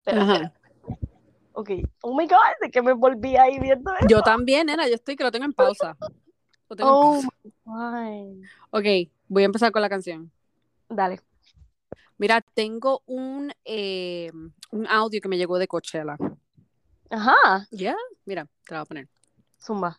Espera, Ajá. Ok. Oh my God, de que me volví ahí viendo eso. Yo también, nena, yo estoy que lo tengo en pausa. Lo tengo en Oh pausa. my God. Ok, voy a empezar con la canción. Dale. Mira, tengo un, eh, un audio que me llegó de Coachella. Ajá. ¿Ya? Mira, te la voy a poner. Zumba.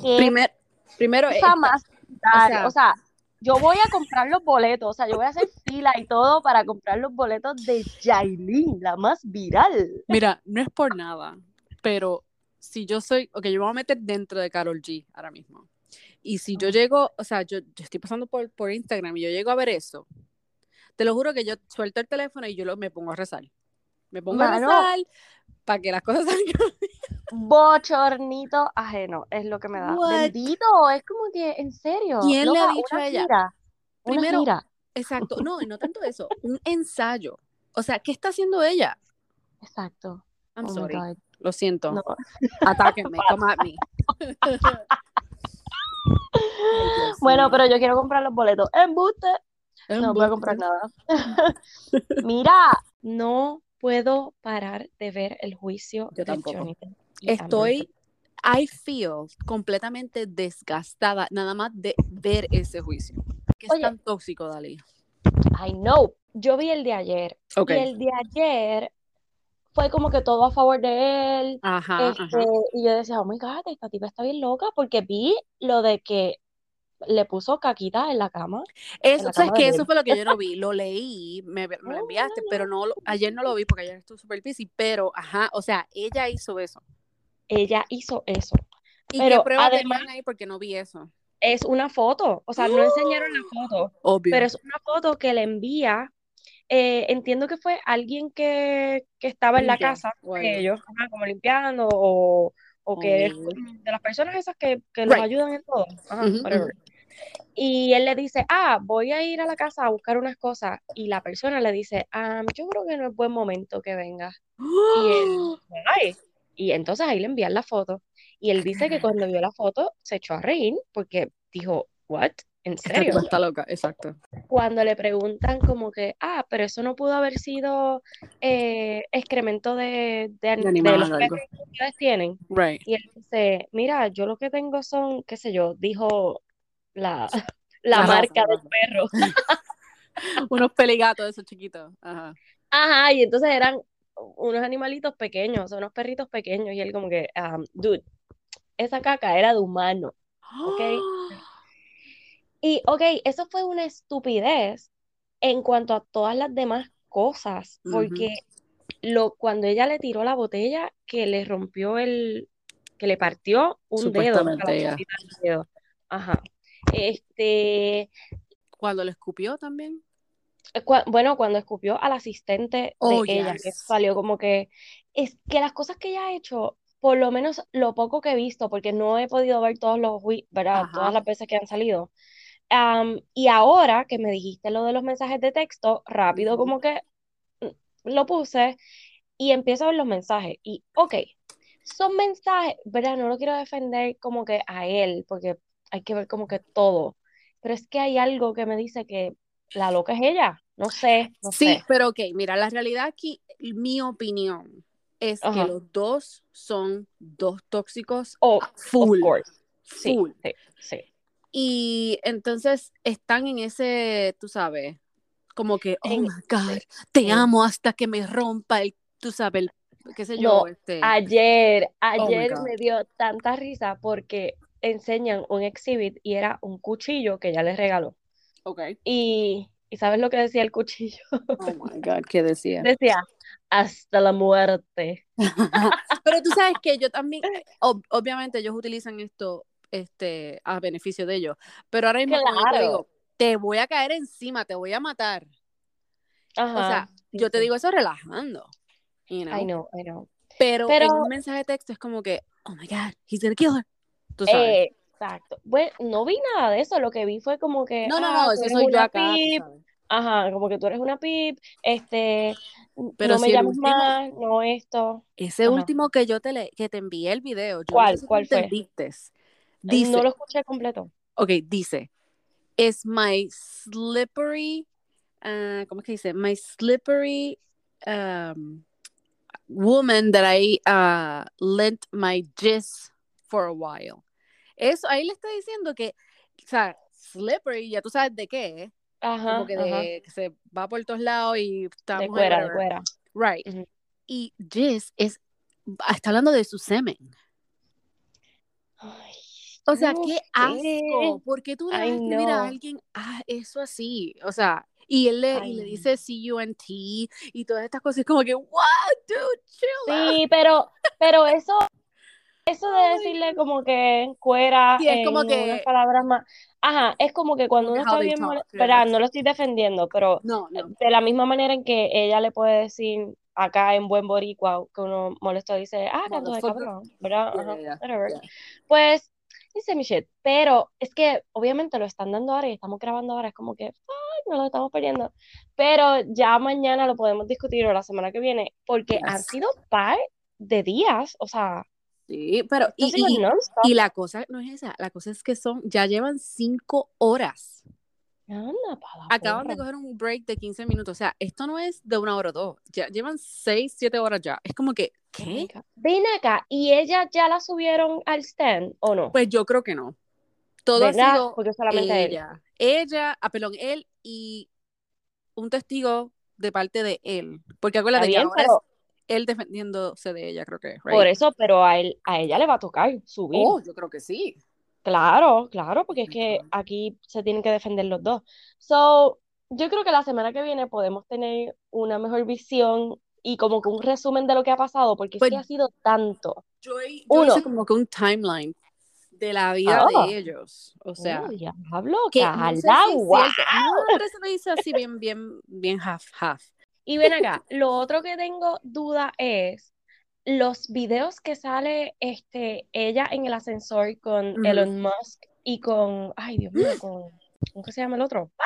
¿Qué Primer, primero, cosa esta- más brutal? sea- o sea, yo voy a comprar los boletos, o sea, yo voy a hacer fila y todo para comprar los boletos de Yailin, la más viral. mira, no es por nada, pero si yo soy, ok, yo me voy a meter dentro de Carol G ahora mismo. Y si yo llego, o sea, yo, yo estoy pasando por, por Instagram y yo llego a ver eso, te lo juro que yo suelto el teléfono y yo lo, me pongo a rezar. Me pongo a Mano. rezar para que las cosas salgan. Bochornito ajeno, es lo que me da. What? Bendito, es como que, en serio. ¿Quién le ha dicho a ella? gira, Primero, gira. Exacto, no, y no tanto eso, un ensayo. O sea, ¿qué está haciendo ella? Exacto. I'm Oh sorry, lo siento. No. Atáquenme, come at me. Bueno, pero yo quiero comprar los boletos. Embuste. No voy a comprar nada. Mira, no puedo parar de ver el juicio Yo de tampoco. Estoy, I feel completamente desgastada nada más de ver ese juicio. Que es Oye. tan tóxico, Dalí. I know. Yo vi el de ayer. Ok. Y el de ayer fue como que todo a favor de él. Ajá, Este, ajá. y yo decía, oh my God, esta tipa está bien loca, porque vi lo de que le puso caquita en la cama. Eso, ¿sabes que Eso fue lo que yo no vi. Lo leí, me, me lo enviaste, pero no, lo- ayer no lo vi porque ayer estuve súper busy. Pero, ajá, o sea, ella hizo eso. Ella hizo eso. ¿Y Pero qué pruebas además- ahí? Porque no vi eso. Es una foto, o sea, no enseñaron la foto, Obvio. pero es una foto que le envía, eh, entiendo que fue alguien que, que estaba en la casa ellos, como limpiando, o, o que es de las personas esas que, que los ayudan en todo. Ajá, Ujú, whatever. Y él le dice, ah, voy a ir a la casa a buscar unas cosas. Y la persona le dice, ah, yo creo que no es buen momento que vengas. Y él, ay. Y entonces ahí le envían la foto. Y él dice que cuando vio la foto se echó a reír porque dijo, ¿what? ¿En serio? está loca, exacto. Cuando le preguntan como que, ah, pero eso no pudo haber sido eh, excremento de, de, De animal los perros que ustedes tienen. Right. Y él dice, mira, yo lo que tengo son, qué sé yo, dijo la, la marca del perro. Unos peligatos esos chiquitos. Ajá. Ajá, y entonces eran unos animalitos pequeños, unos perritos pequeños. Y él como que, um, dude, esa caca era de humano. Ok. Y, ok, eso fue una estupidez en cuanto a todas las demás cosas, porque lo, cuando ella le tiró la botella, que le rompió el, que le partió un dedo, dedo. Ajá. Este, Cuando lo escupió también. cua- bueno, cuando escupió al asistente de Oh, ella, que salió como que, es que las cosas que ella ha hecho, por lo menos lo poco que he visto, porque no he podido ver todos los, ¿verdad? Ajá. Todas las veces que han salido. Y ahora que me dijiste lo de los mensajes de texto, rápido como que mm, lo puse y empiezo a ver los mensajes. Y, ok, son mensajes, ¿verdad? No lo quiero defender como que a él, porque hay que ver como que todo. Pero es que hay algo que me dice que la loca es ella. No sé, no Sí, sé. pero ok, mira, la realidad aquí, mi opinión es Ajá. que los dos son dos tóxicos Oh, full, of course. Sí, full. sí, sí. Y entonces están en ese, tú sabes, como que, oh En- my God, te amo hasta que me rompa el, tú sabes, el, qué sé yo, No, este. Ayer, Oh ayer me dio tanta risa porque enseñan un exhibit y era un cuchillo que ella les regaló. Ok. Y, ¿y sabes lo que decía el cuchillo? Oh my God, ¿qué decía? Decía, hasta la muerte. Pero tú sabes que yo también, ob- obviamente ellos utilizan esto este, a beneficio de ellos, pero ahora mismo como yo te digo, te voy a caer encima, te voy a matar. O sea, sí, yo te digo eso relajando, you know? I know, I know. Pero, Pero- en un mensaje de texto es como que, oh my God, he's gonna kill her. Tú sabes. Eh, exacto. Bueno, no vi nada de eso. Lo que vi fue como que, no, no, ah, no, eso soy yo una acá, pip. Ajá, como que tú eres una pip. Este, Pero no me si llames último- más, no esto. Ese Ajá. último que yo te le, que te envié el video, yo no ¿Cuál? sé ¿Cuál fue? entendiste. Dice, No lo escuché completo. ok, dice, es my slippery, ah, ¿cómo es que dice? My slippery um, woman that I uh, lent my jizz for a while. Eso, ahí le está diciendo que, o sea, slippery, ya tú sabes de qué, Ajá, como que, ajá. de, que se va por todos lados y está De cuera, de cuera. Right. Y jizz es, está hablando de su semen. O sea, no qué asco. ¿Por qué tú le vas a escribir a alguien ah, eso así? O sea, y él le, y le dice C-U-N-T y todas estas cosas. Es como que, what, dude, chill out. Sí, pero, pero eso, eso de decirle como que cuera Sí, es en como unas que, palabras más. Ajá, es como que cuando uno está bien. ¿verdad? No lo estoy defendiendo, pero No, no. de la misma manera en que ella le puede decir acá en buen boricua que uno molesto dice, ah, canto de cabrón, ¿verdad? Yeah, yeah, yeah. Pues, dice mi shit, pero es que obviamente lo están dando ahora y estamos grabando ahora, es como que, ay, no lo estamos perdiendo, pero ya mañana lo podemos discutir o la semana que viene, porque han Yes. sido par de días, o sea, Sí, pero, y, y, y la cosa no es esa, la cosa es que son, ya llevan cinco horas. Anda, pa' la Acaban de coger un break de 15 minutos. O sea, esto no es de una hora o dos. Ya llevan seis, siete horas ya. Es como que, ¿qué? Ven acá, ¿y ella ya la subieron al stand o no? Pues yo creo que no. Todo ha ¿Verdad? sido Porque solamente él. ella. Ella, ah, perdón, él y un testigo de parte de él. Porque acuérdate que bien, ahora pero es él defendiéndose de ella, creo que, por right? eso, pero a él, a ella le va a tocar subir. Oh, yo creo que sí. Claro, claro, porque es que aquí se tienen que defender los dos. So, yo creo que la semana que viene podemos tener una mejor visión y como que un resumen de lo que ha pasado, porque es Pues que ha sido tanto. yo, yo Uno, hice como que un timeline de la vida ah, de ellos. O sea, oh, diablo, que no sé Carla, si es wow. No, lo hice así bien, bien, bien half, half. Y ven acá, lo otro que tengo duda es los videos que sale este, ella en el ascensor con. Elon Musk y con, ay Dios mío, con, ¿cómo que se llama el otro? ¡Ah!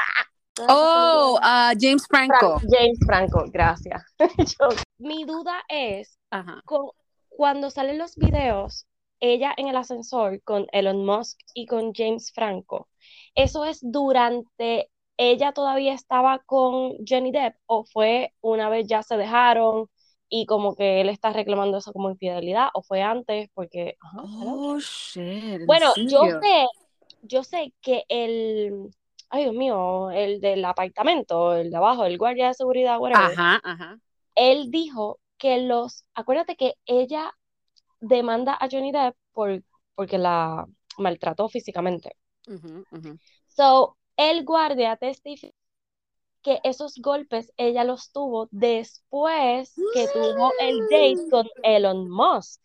¿Dónde está Oh, ah, James Franco. Fran- James Franco, gracias. Yo- mi duda es, Ajá. con- cuando salen los videos, ella en el ascensor con Elon Musk y con James Franco, ¿eso es durante ella todavía estaba con Johnny Depp o fue una vez ya se dejaron y como que él está reclamando eso como infidelidad o fue antes? Porque, ajá. Oh, shit, ¿en Bueno, yo sé, yo sé que el, ay Dios mío, el del apartamento, el de abajo, el guardia de seguridad, whatever, Ajá, ajá. él dijo que los, acuérdate que ella demanda a Johnny Depp por, porque la maltrató físicamente. So, el guardia testificó que esos golpes ella los tuvo después que tuvo el date con Elon Musk.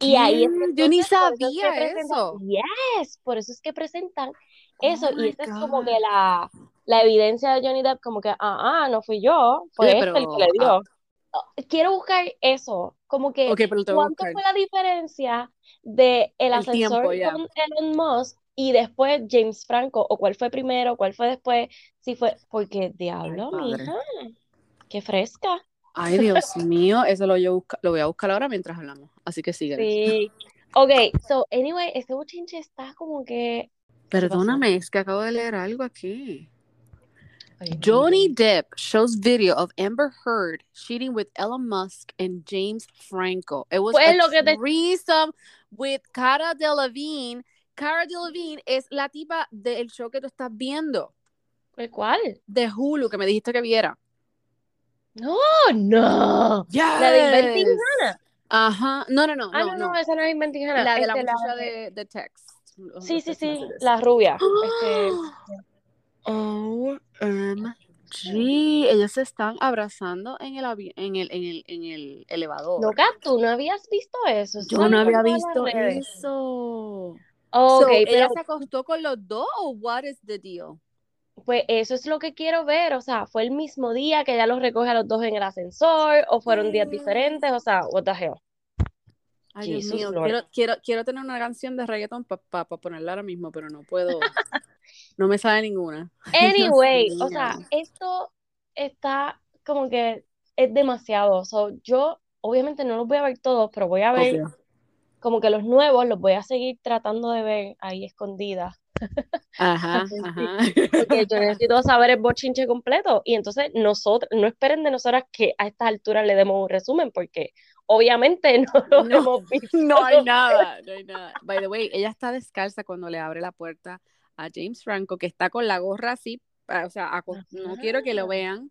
Y ahí es. Yo ni eso es que sabía eso. yes, por eso es que presentan Oh eso, y my esa es como que la, la evidencia de Johnny Depp, como que, ah, ah, no fui yo, fue Oye, este el que le ah, dio. Quiero buscar eso, como que, ok, pero te voy a ¿cuánto fue la diferencia de el El tiempo, ascensor ya. con Elon Musk y después James Franco? ¿O cuál fue primero, cuál fue después? Si fue, porque Ay, diablo, padre. mija, qué fresca. Ay, Dios mío. Eso lo, yo busca- lo voy a buscar ahora mientras hablamos. Así que síguele. Sí. Ok, so, anyway, este bochinche está como que. Perdóname, es que acabo de leer algo aquí. Ay, Johnny. Depp shows video of Amber Heard cheating with Elon Musk and James Franco. It was Pues a lo que te threesome with Cara Delevingne. Cara Delevingne es la tipa del show que tú estás viendo, ¿Pues ¿Cuál? de Hulu, que me dijiste que viera. No, no. La de Inventing Yes. Hannah. Ajá. No, no, no, Ah, no, no, esa no es Inventing Hannah. La de la Este, la muchacha de- de, de text. Sí, sí, sí, la rubia. Este, OMG, ellos se están abrazando en el, avi- en el, en el, en el elevador. Loca, tú no habías visto eso. Yo no había visto eso. Ok, So, ¿Ella pero se acostó con los dos o what is the deal? pues eso es lo que quiero ver. O sea, ¿fue el mismo día que ella los recoge a los dos en el ascensor? ¿O fueron días diferentes? O sea, what the hell. Ay, Dios Jesus mío, Lord. quiero, quiero, quiero tener una canción de reggaeton para ponerla ahora mismo, pero no puedo. No me sale ninguna. Anyway, o sea, esto está como que es demasiado. So, yo obviamente no los voy a ver todos, pero voy a ver Obvio. Como que los nuevos los voy a seguir tratando de ver ahí escondidas. Ajá, ajá. Porque yo necesito saber el bochinche completo. Y entonces nosotros, no esperen de nosotras que a estas alturas le demos un resumen, porque obviamente no lo No, hemos visto. No hay nada, no hay nada. By the way, ella está descalza cuando le abre la puerta a James Franco, que está con la gorra así, o sea, no quiero que lo vean.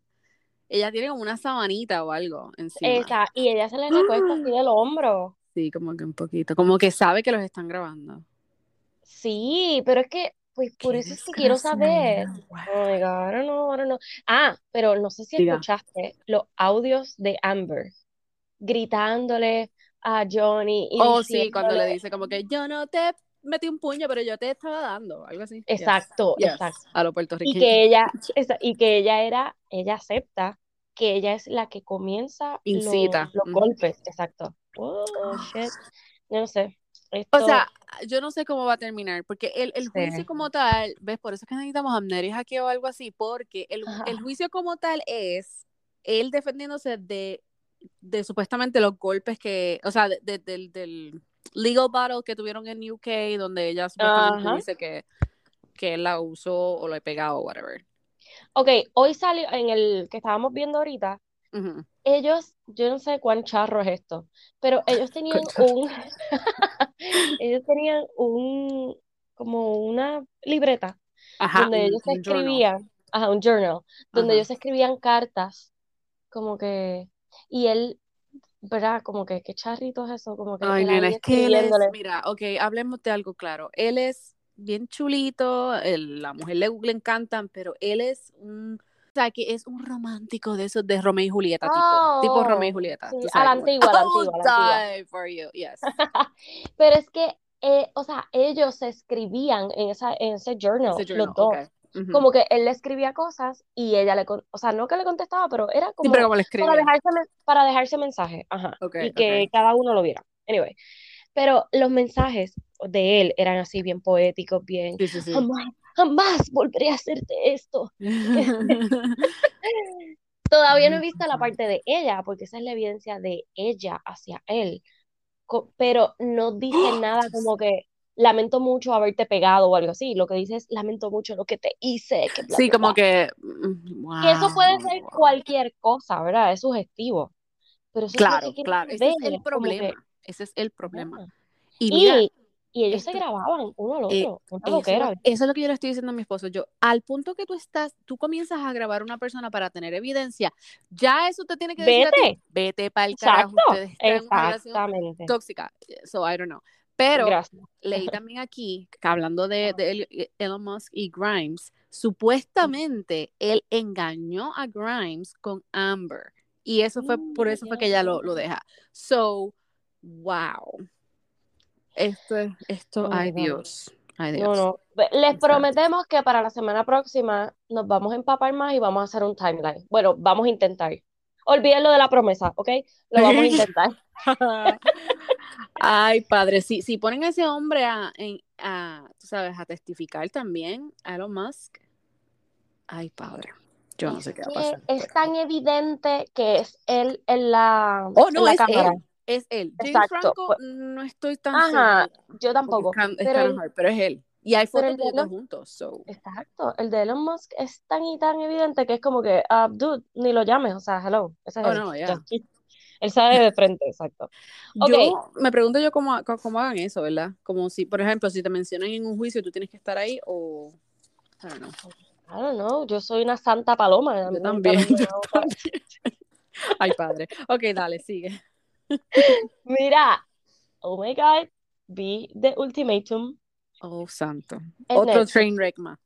Ella tiene como una sabanita o algo encima. Esa, y ella se le recuesta así del hombro. Sí, como que un poquito, como que sabe que los están grabando. Sí, pero es que, pues por eso es que quiero saber. desgraciada. Oh my God, ahora no, ahora no. Ah, pero no sé si Diga. escuchaste los audios de Amber gritándole a Johnny y Oh, sí, cuando le dice como que yo no te metí un puño, pero yo te estaba dando, algo así. Exacto, yes, exacto. A lo Y puertorriqueño. que ella, y que ella era, ella acepta que ella es la que comienza los, Incita. los Ujú. golpes, exacto. Oh, shit. Yo no sé. O Esto, sea, yo no sé cómo va a terminar, porque el, el juicio Sí. como tal, ¿ves? Por eso es que necesitamos amneris aquí o algo así, porque el, el juicio como tal es él defendiéndose de, de supuestamente los golpes que, o sea, de- de- del, del legal battle que tuvieron en UK, donde ella supuestamente Ajá. dice que, que él la usó o lo he pegado o whatever. Ok, hoy salió en el que estábamos viendo ahorita, ellos, yo no sé cuán charro es esto, pero ellos tenían un, ellos tenían un, como una libreta Ajá, donde un- ellos un journal. escribían, ajá, un journal, donde Ajá. ellos escribían cartas, como que, y él, ¿verdad? Como que, qué charrito es eso, como que Ay, nena, es que él es, escribiéndole. mira, ok, hablemos de algo claro. Él es bien chulito, el- la mujer le, le encantan, pero él es un, o sea, que es un romántico de esos de Romeo y Julieta, tipo, tipo Romeo y Oh, Julieta. sí, a la como antigua, a la "I antigua, la antigua. for you", yes. Pero es que, eh, o sea, ellos se escribían en esa, en ese journal, Ese los journal, dos. ok. Ujú. Como que él le escribía cosas y ella le, o sea, no que le contestaba, pero era Sí, pero como como le para dejarse, para dejarse mensaje, ajá, Ok, y que ok. cada uno lo viera. Anyway, pero los mensajes de él eran así bien poéticos, bien, Sí, sí, sí. jamás, jamás volveré a hacerte esto. Todavía no he visto la parte de ella, porque esa es la evidencia de ella hacia él. Co- Pero no dice nada como que lamento mucho haberte pegado o algo así. Lo que dice es lamento mucho lo que te hice, que Sí, como que, mm, Que eso puede ser wow. cualquier cosa, ¿verdad? Es sugestivo. Pero eso es Claro, quiero claro, ese es el Es que, problema, ese es el problema. ah. Y mira, Y, ellos se esto, grababan uno al eh, otro. Una eso, es lo, loquera. eso es lo que yo le estoy diciendo a mi esposo. Yo, al punto que tú estás, tú comienzas a grabar a una persona para tener evidencia, ya eso te tiene que decir a ti, Vete. vete para el carajo, Exacto. ustedes están en una relación Exactamente. tóxica. So, I don't know. Pero Gracias. leí también aquí, hablando de, de Eli- Elon Musk y Grimes, supuestamente él engañó a Grimes con Amber. Y eso fue, por eso fue que ella lo, lo deja. So, wow. Esto, es- esto, ay. Dios, ay No, Dios. no. Ve- Les prometemos que para la semana próxima nos vamos a empapar más y vamos a hacer un timeline. Bueno, vamos a intentar. Olviden lo de la promesa, ¿ok? Lo vamos a intentar. Ay, padre, si, si ponen a ese hombre a, en- a, tú sabes, a testificar también, Elon Musk, ay, padre, yo no sé qué va a pasar. es tan evidente que es él en la, Oh, en no, la es cámara. él, es él. James Exacto. Franco, Pues, no estoy tan ajá, segura, yo tampoco. can- Pero hard, es él. Y hay fotos de de los dos Elon, juntos, so. exacto, el de Elon Musk es tan y tan evidente que es como que, ah, dude, ni lo llames, o sea, hello, ese es Oh, él. no, Ya. ya. Él sabe de frente, exacto. Ok, Yo me pregunto yo cómo, cómo, cómo hagan eso, ¿verdad? Como si, por ejemplo, si te mencionan en un juicio, tú tienes que estar ahí o... I don't know. I don't know, yo soy una santa paloma, Yo también, yo también. Ay, padre. Ok, dale, sigue. Mira, oh my God, vi The Ultimatum Oh, santo. en Otro Netflix. train wreck más.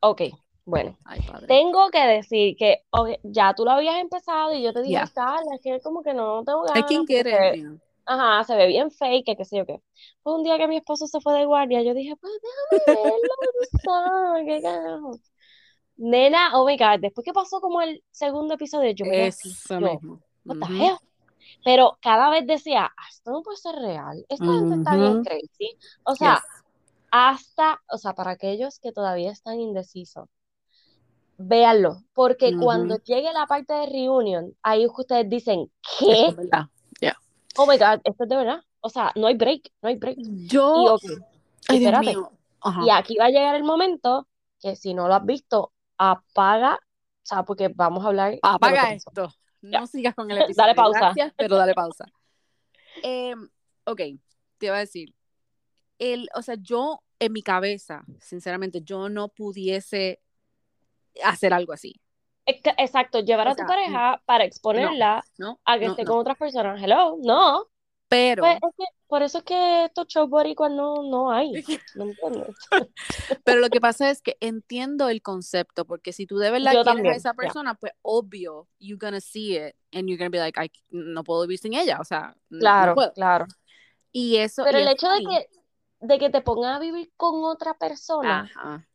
Ok, bueno, Ay, padre. tengo que decir que ok, ya tú lo habías empezado y yo te dije, Yeah. Carla, es que como que no tengo ganas se, you know. ajá, se ve bien fake, qué sé yo qué. Pues un día que mi esposo se fue de guardia, yo dije, pues déjame verlo, qué carajo. Nena, oh my God, después que pasó como el segundo episodio, yo me quedé así, Eso yo, mismo. what the hell? Pero cada vez decía, "Ah, esto no puede ser real, esta gente está bien crazy. O sea, Yes. hasta, o sea, para aquellos que todavía están indecisos, véanlo, porque cuando llegue la parte de reunion, ahí ustedes dicen, Esto ¿qué? es verdad. Yeah. Oh my God, esto es de verdad. o sea, no hay break, no hay break. Yo, Y ok, ay Dios espérate. mío. Ajá. Y aquí va a llegar el momento que si no lo has visto, apaga, o sea, porque vamos a hablar Apaga pasó. Ya. No sigas con el Dale episodio. pausa. Gracias, pero dale pausa. Em, ok, te iba a decir. El, o sea, yo en mi cabeza, sinceramente, yo no pudiese hacer algo así. Exacto, llevar O a tu pareja para exponerla ¿no? a que esté con otras personas. Hello, no. Pero, Pues es que por eso es que estos shows boricuas no, no hay. ¿Me entiendes? pero lo que pasa es que entiendo el concepto, porque si tú de verdad Yo quieres también, a esa persona, pues obvio, you're gonna see it and you're gonna be like, "Ay, no puedo vivir sin ella, o sea, n- no Claro, puedo. claro. Y eso, Pero y el es hecho de que, de que te pongan a vivir con otra persona, Ajá.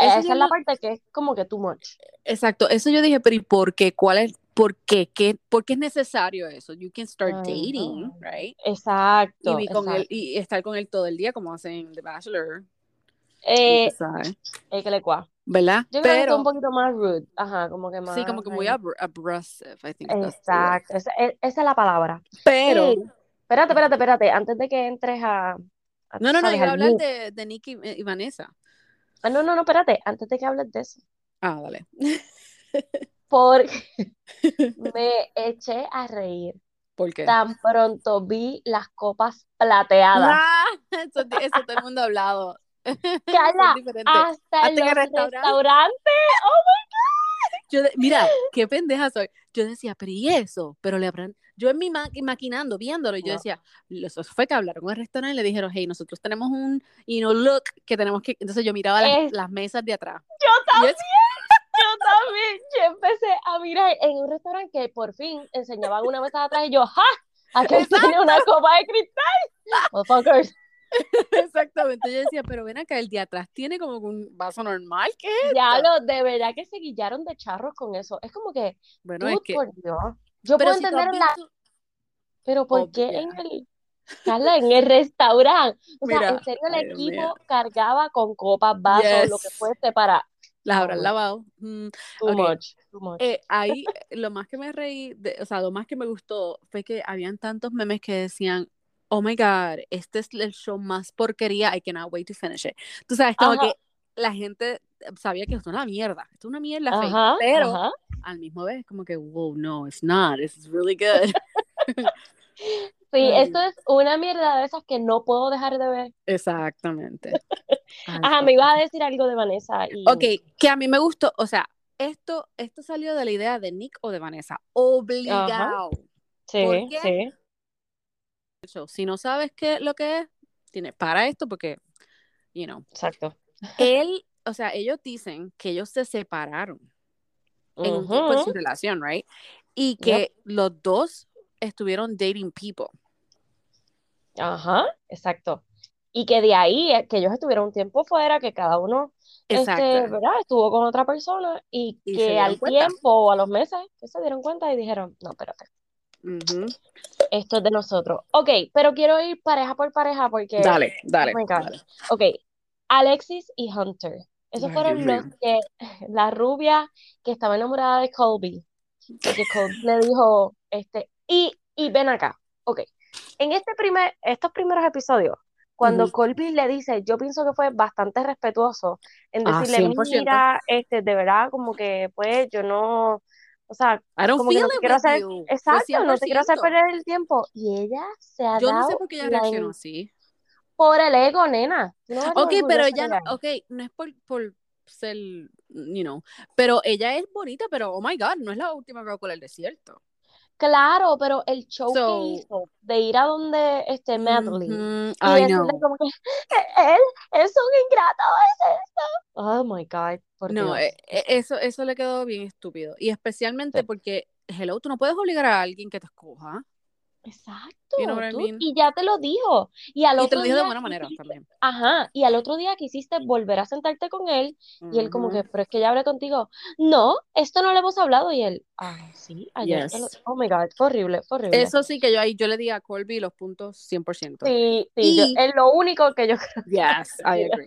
Esa es la parte que es como que too much. Exacto, eso yo dije, pero ¿y por qué? ¿Cuál es? ¿Por qué? ¿Qué, ¿Por qué es necesario eso? You can start dating, right? Exacto, con él, y estar con él todo el día, como hacen The Bachelor, Eh, que le cua. ¿verdad? Yo creo que un poquito más rude. Ajá, como que más. sí, como que muy abru- abrasive, I think. Exacto, esa, e- esa es la palabra. Pero, espérate, espérate, espérate, antes de que entres a, no, no, no, iba a hablar de, de Nicky y, y Vanessa. Ah, no, no, no, espérate, antes de que hables de eso. Ah, dale. Porque me eché a reír. ¿Por qué? Tan pronto vi las copas plateadas. Ah, eso, eso todo el mundo ha hablado. Diferente. hasta Hasta en los restaurante. restaurantes. Yo de- mira, qué pendeja soy. Yo decía, pero ¿y eso? Pero le habrán. Yo en mi ma- maquinando, viéndolo, y yo No. decía, eso fue que hablaron con el restaurante y le dijeron, hey, nosotros tenemos un, you know, look que tenemos que. Entonces yo miraba las, Es- las mesas de atrás. Yo también, yo- yo también. Yo empecé a mirar en un restaurante que por fin enseñaban una mesa de atrás y yo, ¡ja! Aquí tiene una copa de cristal. Motherfuckers. Exactamente. Yo decía, pero ven acá, el de atrás tiene como un vaso normal. ¿Qué es Ya lo, de verdad que se guillaron de charros con eso. Es como que, Bueno, dude, es que. por Dios. Yo Pero puedo si entender en la, visto- pero ¿por qué en el, Carla, en el restaurante? O sea, en serio el equipo cargaba con copas, vasos, lo que fuese para Las habrán lavado. Mm, too Ok. much, too much. Eh, ahí eh, lo más que me reí, de- o sea, lo más que me gustó fue que habían tantos memes que decían, oh my god, este es el show más porquería, I cannot wait to finish it. Tú sabes, como Ajá. que la gente sabía que esto es una mierda, esto es una mierda fake, Ajá, pero ajá. al mismo vez como que, wow, no, it's not, this is really good. Sí, Ay, esto es una mierda de esas que no puedo dejar de ver. Exactamente. Ay, Ajá, me ibas a decir algo de Vanessa y Ok, que a mí me gustó, o sea, esto, esto salió de la idea de Nick o de Vanessa, obligado. sí, ¿por qué? sí. show. Si no sabes qué lo que es, tiene para esto porque, you know, Exacto. él, o sea, ellos dicen que ellos se separaron en un tiempo en Ujú. su relación, right? Y que los dos estuvieron dating people. Ajá, exacto. Y que de ahí, eh, que ellos estuvieron un tiempo fuera, que cada uno, este. ¿verdad? Estuvo con otra persona y que al cuenta. tiempo o a los meses se dieron cuenta y dijeron, no, espérate, esto es de nosotros. Ok, pero quiero ir pareja por pareja porque, Dale, dale, oh dale. ok, Alexis y Hunter. Esos Ay, fueron los que, la rubia que estaba enamorada de Colby, porque Colby le dijo, este, y, y ven acá, ok, en este primer, estos primeros episodios, cuando. Colby le dice, yo pienso que fue bastante respetuoso en Ah, decirle, 100%. mira, este, de verdad, como que, pues, yo no, o sea, como que no te quiero hacer, you. Exacto, no te quiero hacer 100%. perder el tiempo, y ella se ha Yo no sé por qué ella la reaccionó así. por el ego, nena. No Ok, pero ella, no- ok, no es por, por ser, you know, pero ella es bonita, pero oh my god, no es la última girl con el desierto. Claro, pero el show que hizo de ir a donde este Medley ujú, y decirle como que él es un ingrato, es esto. Oh my God, por No, Dios. eh, eh, eso, eso le quedó bien estúpido. Y especialmente Sí. porque, hello, tú no puedes obligar a alguien que te escoja. Exacto, You know what I tú- mean? y ya te lo dijo. Y al Y te otro lo dijo de buena manera también. Ajá, y al otro día quisiste volver a sentarte con él y él como que, pero es que ya hablé contigo. No, esto no lo hemos hablado y él, ah, sí, ayer lo- Yes. Oh my God, fue horrible, fue horrible. Eso sí que yo ahí, yo le di a Colby los puntos 100%. Sí, sí, yo- es lo único que yo creo Yes, I agree.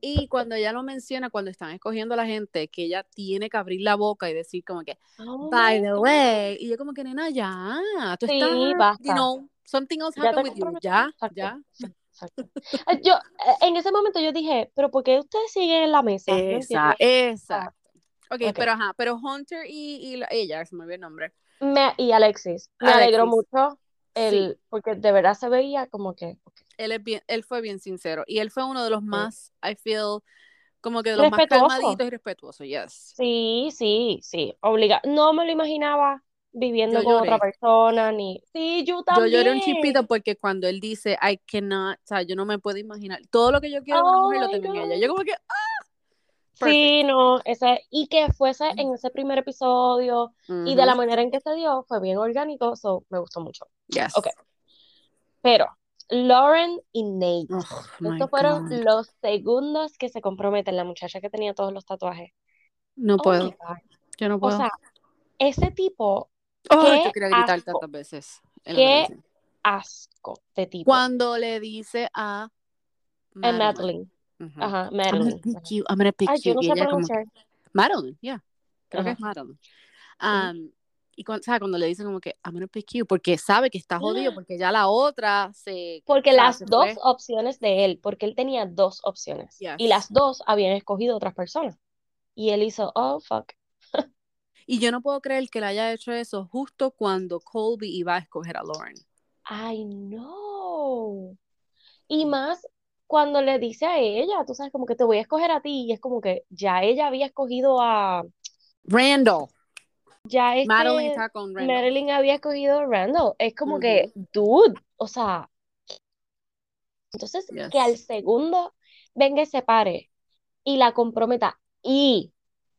Y cuando ella lo menciona, cuando están escogiendo a la gente, que ella tiene que abrir la boca y decir como que, Oh by my the way, y yo como que, nena, ya, tú Sí, estás, basta. you know, Something else Ya happened with you. Ya, Exacto, ya. sí, exacto. Eh, Yo, eh, en ese momento yo dije, pero ¿por qué ustedes siguen en la mesa? Esa, exacto. Ok, ok. pero ajá, pero Hunter y, y la- ella, se me olvidó el nombre. Me- y Alexis, me alegró Alexis. mucho el, porque de verdad se veía como que ok, Él, es bien, él fue bien sincero y él fue uno de los más, I feel, como que de los más Respetuoso. calmaditos y respetuosos, yes. Sí, sí, sí, obliga. No me lo imaginaba viviendo Yo con lloré. otra persona, ni... Sí, yo Yo también. lloré un chipito porque cuando él dice, I cannot, o sea, yo no me puedo imaginar, todo lo que yo quiero en una Oh mujer lo tengo en ella. Yo como que, ah, Sí, no, ese, y que fuese en ese primer episodio y de la manera en que se dio, fue bien orgánico, so me gustó mucho. yes. Ok. Pero, Lauren y Nate, Oh, estos fueron God. los segundos que se comprometen, la muchacha que tenía todos los tatuajes. No Oh puedo, yo no O puedo. sea, ese tipo, oh, qué yo quería gritar asco. tantas veces Qué asco de tipo. Cuando le dice a Madeline, Madeline. ujú, Ajá, I'm gonna Madeline. pick you, I'm gonna pick Ay, yo you. no Y sé ella como pronunciar. Madeline, yeah. Creo que es Madeline. Um, y cuando, ¿sabes? cuando le dice como que I'm gonna pick you, porque sabe que está jodido, porque ya la otra se. Porque o sea, las se dos opciones de él, porque él tenía dos opciones. Y Yes. las dos habían escogido otras personas. Y él hizo, oh, fuck. Y yo no puedo creer que le haya hecho eso justo cuando Colby iba a escoger a Lauren. I know. Y más cuando le dice a ella, tú sabes, como que te voy a escoger a ti. Y es como que ya ella había escogido a. Randall. Ya este. Madeline está con Randall. Marilyn había escogido a Randall. Es como que, dude, o sea. Entonces, Yes. que al segundo venga y se pare y la comprometa. Y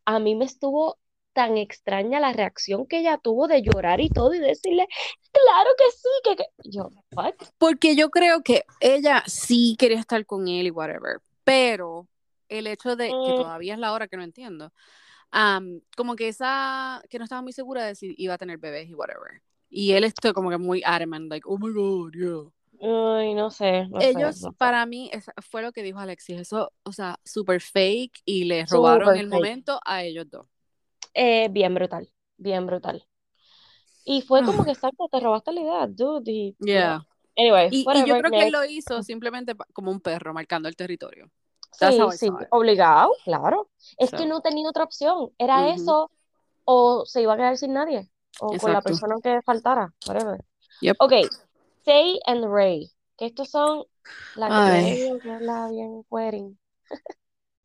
a mí me estuvo tan extraña la reacción que ella tuvo de llorar y todo y decirle, claro que sí, que, que-". Yo, what? Porque yo creo que ella sí quería estar con él y whatever, pero el hecho de que Mm. todavía es la hora que no entiendo, am, como que esa, que no estaba muy segura de si iba a tener bebés y whatever. Y él estoy como que muy adamant, like, oh my god, yeah. Ay, no sé, no sé, Ellos, sé. para mí, fue lo que dijo Alexis, eso, o sea, super fake y le robaron Súper el fake. momento a ellos dos. Eh, bien brutal, bien brutal. Y fue como que, exacto, te robaste la idea, dude. Y, Yeah. Anyway, Y, y yo whatever, creo que él lo hizo simplemente como un perro marcando el territorio. That's Sí, sí, obligado, claro. Es So. que no tenía otra opción. Era eso o se iba a quedar sin nadie. O con la persona que faltara. Whatever. Yep. Ok, Tay and Ray. Que estos son la que que es la bien wedding.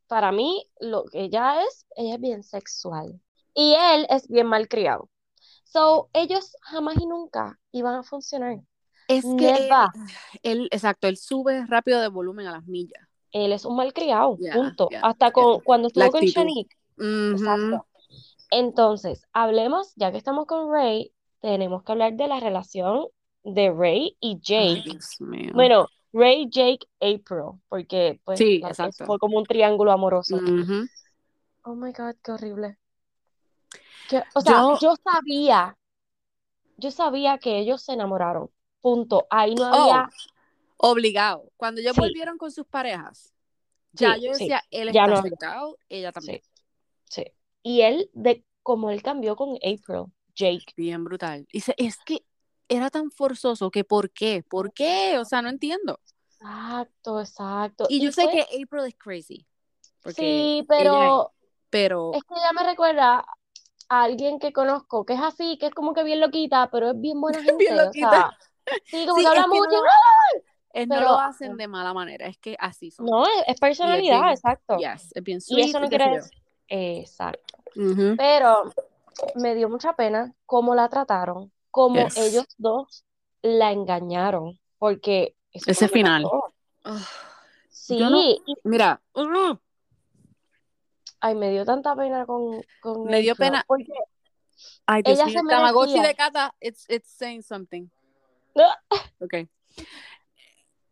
Para mí, lo que ella es, ella es bien sexual. Y él es bien malcriado. So, ellos jamás y nunca iban a funcionar. Es que él, él, exacto, él sube rápido de volumen a las millas. Él es un malcriado, Yeah, punto. yeah, Hasta con, yeah. cuando estuvo con. Shanique. Entonces, hablemos, ya que estamos con Ray, tenemos que hablar de la relación de Ray y Jake. Bueno, Ray, Jake, April, porque pues Sí, fue como un triángulo amoroso. Ujú. Oh my God, qué horrible. O sea, Yo- yo sabía, yo sabía que ellos se enamoraron. Punto. Ahí no Oh, había, obligado. Cuando ellos Sí. volvieron con sus parejas, ya Sí, yo sí, decía, él ya está no afectado, ella también. sí. Y él, de como él cambió con April, Jake. Bien brutal. Dice, es que era tan forzoso que ¿por qué? ¿Por qué? O sea, no entiendo. Exacto, exacto. Y yo sé que April es crazy. Sí, pero es, pero Es que ella me recuerda a alguien que conozco, que es así, que es como que bien loquita, pero es bien buena gente. Bien o loquita. sea, sí, como Sí, que habla mucho. no, es- no Pero- lo hacen de mala manera, es que así son. No, es, es personalidad, bien- exacto. Yes, es bien Y sweet, eso no quiere decir. Exacto. Pero me dio mucha pena cómo la trataron, cómo Yes. ellos dos la engañaron, porque Ese final. Ah, Sí, no- y- Mira, uh, ay, me dio tanta pena con, con Me dio April, pena. porque ay Dios ella mío, se Tamagotchi de Cata, it's, it's saying something. Ok.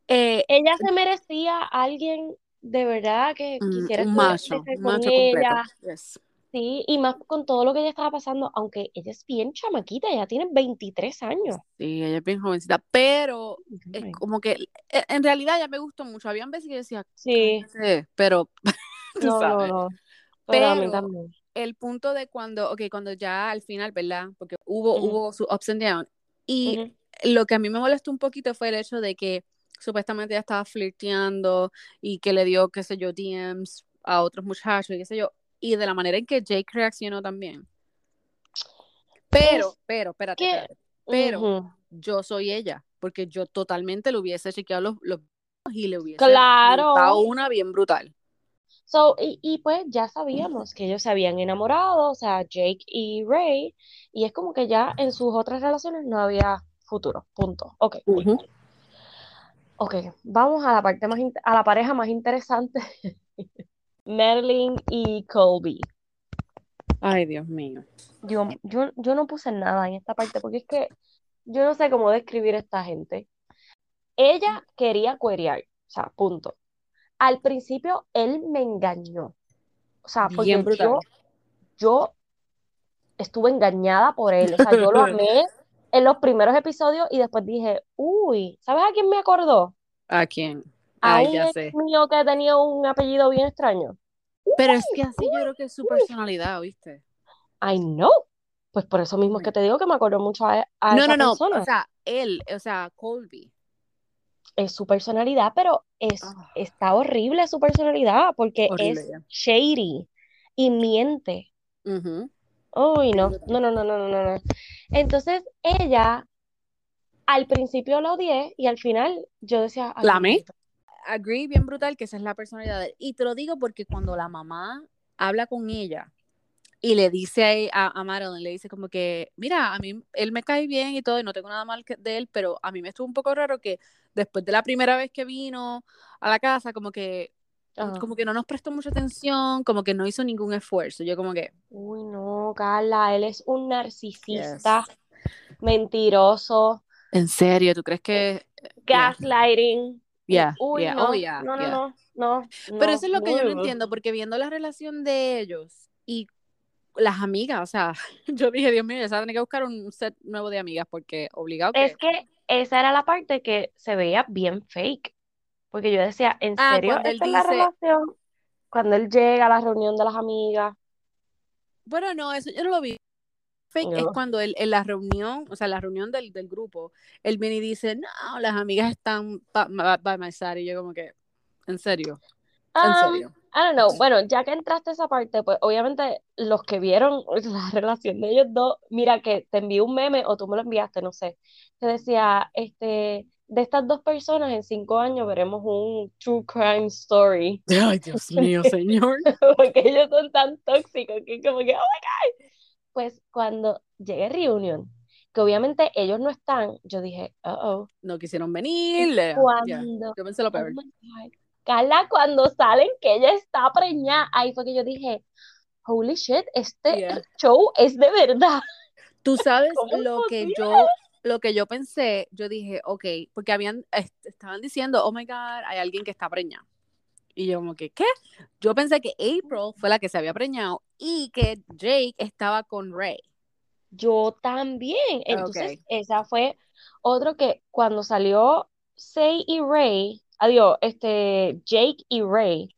Eh, ella se merecía a alguien de verdad que mm, quisiera un macho, con macho ella, Yes. sí, y más con todo lo que ella estaba pasando, aunque ella es bien chamaquita, ella tiene 23 años. Sí, ella es bien jovencita, pero es como que eh, en realidad ya me gustó mucho. Habían veces que decía, Sí, pero no, no, no, pero a mí Pero también. el punto de cuando, ok, cuando ya al final, ¿verdad? Porque hubo, hubo su ups and downs. Y lo que a mí me molestó un poquito fue el hecho de que supuestamente ella estaba flirteando y que le dio, qué sé yo, DMs a otros muchachos y qué sé yo, y de la manera en que Jake reaccionó también. Pero, Es pero, espérate, espérate. Pero yo soy ella, porque yo totalmente le hubiese chequeado los, los y le hubiese Claro. una bien brutal. So, y, y pues ya sabíamos que ellos se habían enamorado, o sea, Jake y Ray, y es como que ya en sus otras relaciones no había futuro, punto. Ok. Ujú. Ok, vamos a la parte más, a la pareja más interesante, Madeline y Colby. Ay, Dios mío. Yo, yo, yo no puse nada en esta parte porque es que yo no sé cómo describir a esta gente. Ella quería cuerear, o sea, punto. Al principio él me engañó, o sea, porque yo, yo estuve engañada por él, o sea, yo lo amé en los primeros episodios y después dije, uy, ¿sabes a quién me acordó? ¿A quién? A Ay, un ya sé. mío que tenía un apellido bien extraño. Pero es que así yo creo que es su personalidad, ¿viste? I know. Pues por eso mismo es que te digo que me acordó mucho a, a No, esa no, no. persona. O sea, él, o sea, Colby. Es su personalidad, pero es, Ah. está horrible su personalidad porque Horrible es ya. shady y miente. Uy, no, no, no, no, no, no, no. Entonces ella al principio la odié y al final yo decía, ¿La amé? Agree, bien brutal, que esa es la personalidad de él. Y te lo digo porque cuando la mamá habla con ella y le dice a, a, a Madeline, le dice como que, mira, a mí él me cae bien y todo, y no tengo nada mal que- de él, pero a mí me estuvo un poco raro que después de la primera vez que vino a la casa, como que, Ajá. como que no nos prestó mucha atención, como que no hizo ningún esfuerzo. Yo como que, Uy, no, Carla, él es un yes. narcisista, mentiroso, ¿En serio? ¿Tú crees que...? Yeah, gaslighting. Yeah, uy, yeah, oh no, yeah, no, no, no, no, Pero eso es lo que yo no entiendo, porque viendo la relación de ellos y las amigas, o sea, yo dije, Dios mío, ya se va a tener que buscar un set nuevo de amigas, porque obligado Es que... que esa era la parte que se veía bien fake. Porque yo decía, ¿en Ah, serio cuando él esta es la dice, relación? Cuando él llega a la reunión de las amigas. bueno, no, eso yo no lo vi. Fake es cuando él en la reunión, o sea, la reunión del, del grupo, él viene y dice, no, las amigas están by my side, y yo como que, en serio, en Um, serio. I don't know. Bueno, ya que entraste a esa parte, pues obviamente los que vieron la relación de ellos dos, mira que te envié un meme o tú me lo enviaste, no sé, que decía, este, de estas dos personas en cinco años veremos un true crime story. Ay, Dios mío, señor. Porque ellos son tan tóxicos que como que, oh my God. Pues cuando llegue Reunion, que obviamente ellos no están, yo dije, uh oh. No quisieron venir, cuando, yo pensé lo oh peor. Carla, cuando salen que ella está preñada, ahí fue que yo dije, holy shit, este Yeah. show es de verdad. Tú sabes ¿Cómo es lo que yo, lo que yo pensé, yo dije, ok, porque habían, est- estaban diciendo, oh my God, hay alguien que está preñado. Y yo como que, ¿qué? Yo pensé que April fue la que se había preñado y que Jake estaba con Ray. Yo también. Entonces, Ok. esa fue otro que cuando salió Say y Ray, adiós, este, Jake y Ray.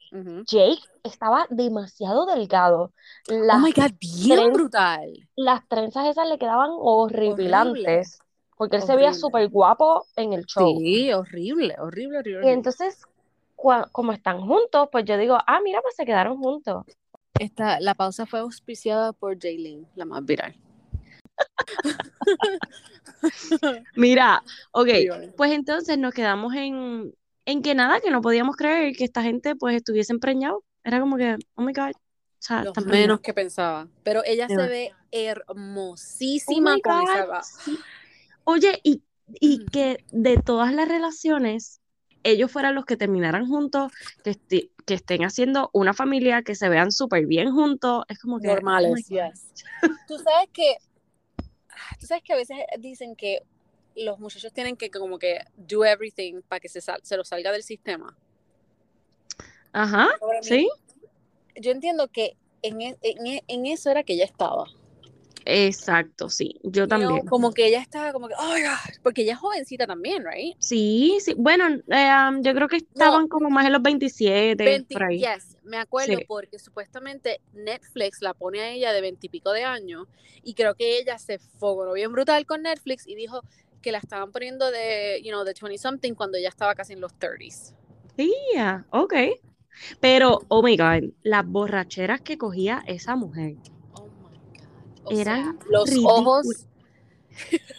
Jake estaba demasiado delgado. Oh Las, my God, bien tren- brutal. las trenzas esas le quedaban Horrible, horripilantes, porque él se veía súper guapo en el show. Sí, horrible, horrible, horrible, Y entonces, como están juntos, pues yo digo, ah, mira, pues se quedaron juntos. Esta, la pausa fue auspiciada por Jaylin, la más viral. Mira, ok, pues entonces nos quedamos en, en que nada, que no podíamos creer que esta gente pues estuviese empreñado. Era como que, oh my God, o sea, menos que pensaba. Pero ella se ve Oh hermosísima my con esa sí. Oye, y, y que de todas las relaciones, ellos fueran los que terminaran juntos, que, esti- que estén haciendo una familia, que se vean súper bien juntos, es como que, oh normales, yes. Tú sabes que, tú sabes que a veces dicen que los muchachos tienen que como que do everything para que se, sal- se los salga del sistema. Ajá, sí, yo entiendo que en, e- en e- en eso era que ella estaba. exacto, sí, yo también. como que ella estaba como que, oh God", porque ella es jovencita también, right? Sí, sí, bueno, eh, um, yo creo que No, estaban como más en los 27, 20, por ahí. yes, me acuerdo Sí. porque supuestamente Netflix la pone a ella de veintipico de años y creo que ella se fogonó bien brutal con Netflix y dijo que la estaban poniendo de, you know, de 20 something cuando ella estaba casi en los 30s. Sí, ya, ok. Pero, oh my God, las borracheras que cogía esa mujer Oh my God. O eran sea, los ojos.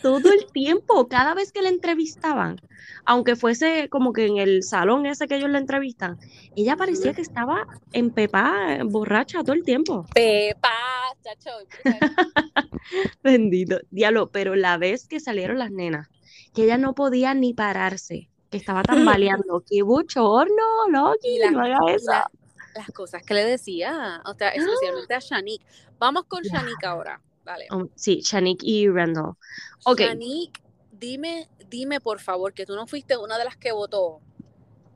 todo el tiempo, cada vez que la entrevistaban, aunque fuese como que en el salón ese que ellos la entrevistan, ella parecía que estaba en pepa, borracha todo el tiempo. Pepa, chacho. Bendito, diablo, pero la vez que salieron las nenas, que ella no podía ni pararse, que estaba tambaleando, qué bochorno, Loki, la- no haga eso. la- las cosas que le decía, o sea, especialmente a Shanique. Vamos con. Shanique ahora. Dale. Um, sí, Shanique y Randall. Ok. Shanique, dime, dime por favor que tú no fuiste una de las que votó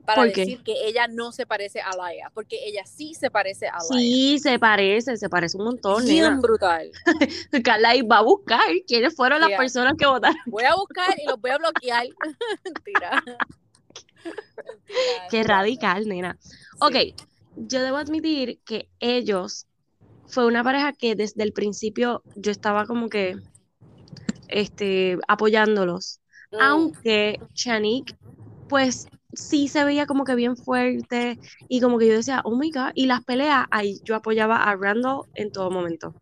para decir que ella no se parece a Laia, porque ella sí se parece a Laia. Sí, se parece, se parece un montón, Bien nena. brutal. Carla y va a buscar quiénes fueron las personas que votaron. Voy a buscar y los voy a bloquear. Mentira. Qué radical, nena. Ok, yo debo admitir que ellos fue una pareja que desde el principio yo estaba como que este, apoyándolos. Aunque Shanique, pues sí se veía como que bien fuerte y como que yo decía, oh my God, y las peleas, ahí yo apoyaba a Randall en todo momento.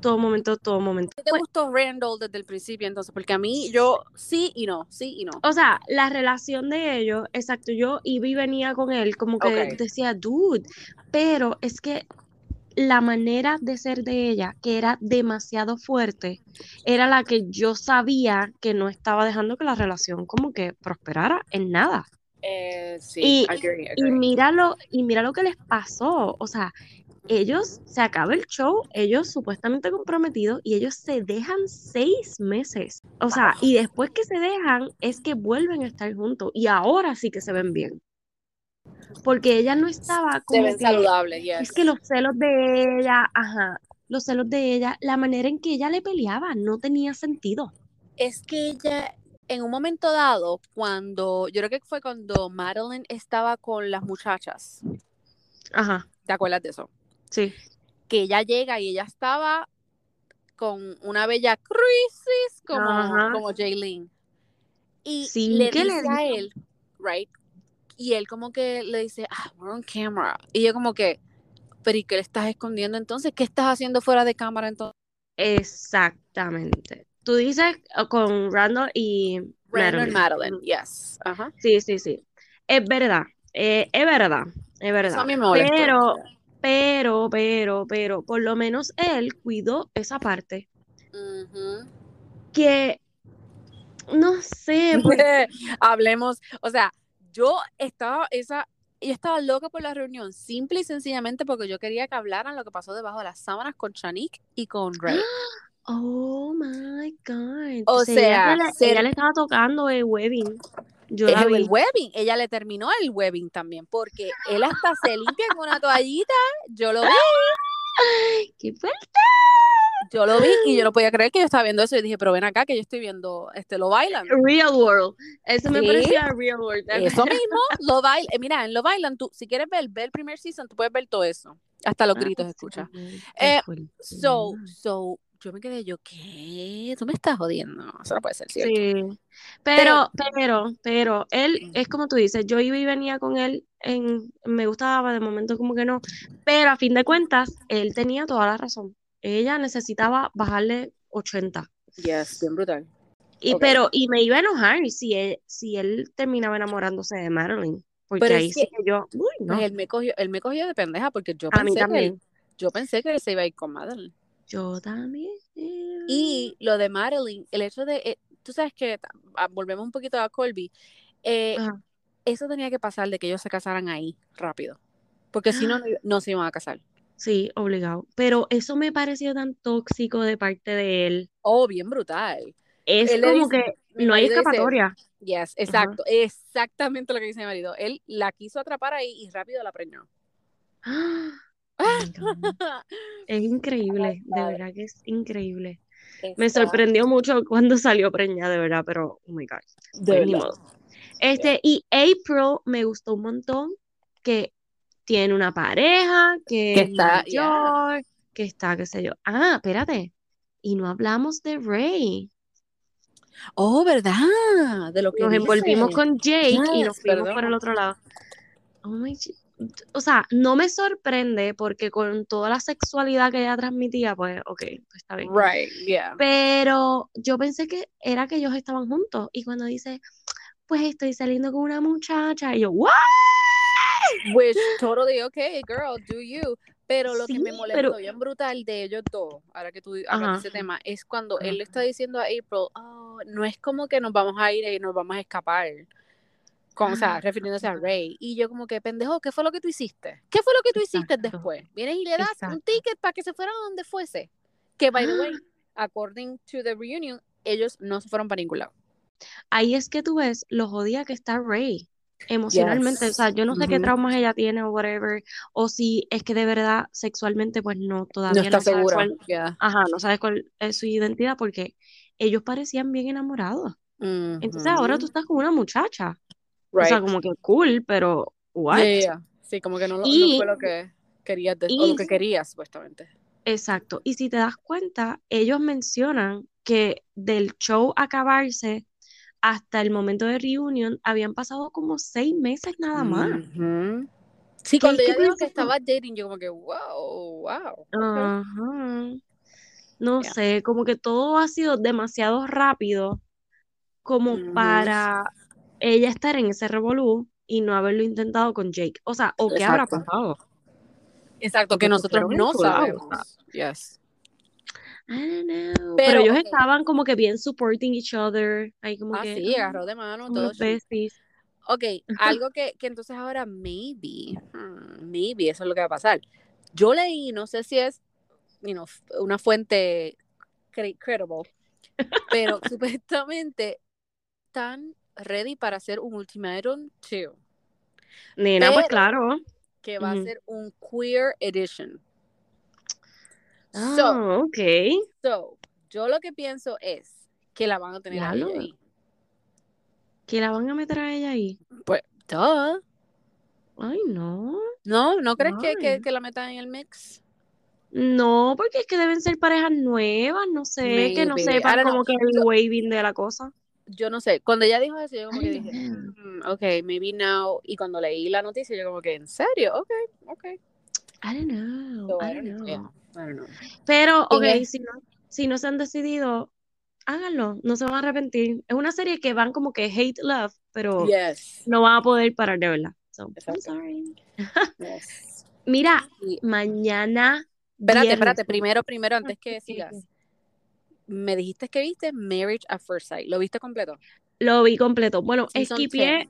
Todo momento, todo momento. ¿Qué te gustó Randall desde el principio entonces? Porque a mí yo sí y no, sí y no. O sea, la relación de ellos, exacto, yo y venía con él, como que decía, dude, pero es que la manera de ser de ella, que era demasiado fuerte, era la que yo sabía que no estaba dejando que la relación como que prosperara en nada. Eh, sí, Y- agree, Y mira lo, y mira lo que les pasó, o sea, ellos se acaba el show, ellos supuestamente comprometidos y ellos se dejan seis meses. O sea, y después que se dejan es que vuelven a estar juntos y ahora sí que se ven bien. Porque ella no estaba Se como ven que, saludables, yes. es que los celos de ella, ajá, los celos de ella, la manera en que ella le peleaba no tenía sentido. Es que ella, en un momento dado, cuando, yo creo que fue cuando Madeline estaba con las muchachas, Ajá, ¿te acuerdas de eso? sí. Que ella llega y ella estaba con una bella crisis como, Ajá. como Jaylene. Y Sí, le ¿qué le dice a él, right? Y él como que le dice, ah, we're on camera. Y yo como que, pero ¿y qué le estás escondiendo entonces? ¿Qué estás haciendo fuera de cámara entonces? Exactamente. Tú dices uh, con Randall y Brandon Madeline. Madeline, yes. Ajá. Sí, sí, sí. Es verdad. eh, es verdad. Es Eso verdad. a mí me. Pero, pero, pero, pero, por lo menos él cuidó esa parte. Ujú. Que, no sé, porque Hablemos, o sea, yo estaba esa, yo estaba loca por la reunión, simple y sencillamente porque yo quería que hablaran lo que pasó debajo de las sábanas con Shanique y con Ray. Oh my God. O sea, se ella le estaba tocando el webbing. Yo el webbing, ella le terminó el webbing también, porque él hasta se limpia con una toallita, yo lo vi, ¡Qué fuerte! Yo lo vi y yo no podía creer que yo estaba viendo eso y dije, pero ven acá que yo estoy viendo, este, lo bailan. Real World. Eso me Sí. parecía Real World. Eso mismo, lo bailan, mira, en lo bailan, tú, si quieres ver, ver el primer season, tú puedes ver todo eso, hasta los Ah, gritos sí, escucha. Eh. So, so, yo me quedé yo, ¿qué? ¿Tú me estás jodiendo? Eso no puede ser cierto. Sí, pero, pero, pero, él es como tú dices, yo iba y venía con él en, me gustaba, de momento como que no, pero a fin de cuentas, él tenía toda la razón. Ella necesitaba bajarle 80. Yes, bien brutal. Y, pero, y me iba a enojar si él, si él terminaba enamorándose de Marilyn, porque Pero ahí sí que- yo, uy, no, Pues él me cogió, él me cogió de pendeja porque yo a mí pensé que él, yo pensé que él se iba a ir con Madeline. yo también. Y lo de Madeline, el hecho de, eh, tú sabes que ah, volvemos un poquito a Colby, eh, eso tenía que pasar de que ellos se casaran ahí rápido, porque si no, no se iban a casar. Sí, obligado. Pero eso me pareció tan tóxico de parte de él. Oh, bien brutal. Es Él como dice- que no hay dice, escapatoria. Yes, exacto, exactamente lo que dice mi marido. Él la quiso atrapar ahí y rápido la preñó. ¡Ah! Oh. Es increíble, de verdad que es increíble. Me sorprendió mucho cuando salió preñada, de verdad, pero oh my God. de pues. Este, y April me gustó un montón que tiene una pareja, que Que es está- mayor, que está, qué sé yo. Ah, espérate. Y no hablamos de Ray. Oh, ¿verdad? De lo que Nos envolvimos con Jake y nos fuimos perdón. por el otro lado. Oh my o sea, no me sorprende porque con toda la sexualidad que ella transmitía, pues, ok, pues está bien. Right, yeah. Pero yo pensé que era que ellos estaban juntos. Y cuando dice, pues estoy saliendo con una muchacha, y yo, ¿what? Which totally okay, girl, do you. Pero lo que me Sí, molestó pero- bien brutal de ellos dos, ahora que tú hablas de ese tema, es cuando Ajá. él le está diciendo a April, oh, no es como que nos vamos a ir y nos vamos a escapar. Con, o sea, refiriéndose a. Ray. Y yo como que, pendejo, ¿qué fue lo que tú hiciste? ¿Qué fue lo que tú hiciste Exacto. después? Vienes y le das un Exacto. ticket para que se fueran a donde fuese. Que, by the way, according to the reunion, ellos no se fueron para ningún lado. Ahí es que tú ves lo jodida que está Ray emocionalmente. O sea, yo no sé qué traumas ella tiene o whatever. O si es que de verdad sexualmente, pues no, No todavía está no sabe segura. cuál, Yeah. ajá, no sabe cuál es su identidad porque ellos parecían bien enamorados. Entonces ahora tú estás con una muchacha. O Right. sea, como que cool, pero what? Yeah, yeah. Sí, como que no, no fue lo que querías de- o lo que querías, supuestamente. Exacto. Y si te das cuenta, ellos mencionan que del show acabarse hasta el momento de reunion habían pasado como seis meses nada más. Sí, ¿Qué- cuando ella dijo que estaba dating, yo como que, wow, wow. No Yeah. sé, como que todo ha sido demasiado rápido como para ella estar en ese revolú y no haberlo intentado con Jake. O sea, ¿o qué habrá pasado? Exacto, que nosotros no sabemos. Yes. I don't know. Pero Pero, ellos estaban como que bien supporting each other. Ahí como Ah, que, sí, ah, agarró de mano, todo. Ok, algo que, que entonces ahora maybe, hmm, maybe eso es lo que va a pasar. Yo leí, no sé si es, you know, una fuente cre- credible, pero supuestamente están ready para hacer un Ultimatum 2, Nena, pues Pero- claro. que va a ser un queer edition. So, Ah, ok. so, yo lo que pienso es que la van a tener a ella ahí. Que la van a meter a ella ahí. Pues, duh. Ay, no. ¿No? ¿No crees que, que, que la metan en el mix? No, porque es que deben ser parejas nuevas, no sé, que no Maybe. Sepan know. como que el Yo- waving de la cosa. yo no sé, cuando ella dijo eso, yo como que dije. "Mm, ok, maybe now. Y cuando leí la noticia, yo como que, ¿en serio? Ok, ok. I don't know, So, I don't know. Yeah, know. Pero, ok, si no, si no se han decidido, háganlo, no se van a arrepentir. Es una serie que van como que hate love, pero Yes. no van a poder parar de verla. So, I'm sorry. yes. Mira, mañana. espérate, viernes, espérate, primero, primero, antes que ¿qué, qué, sigas. Me dijiste que viste Marriage at First Sight. ¿Lo viste completo? Lo vi completo. Bueno, esquipié, 10.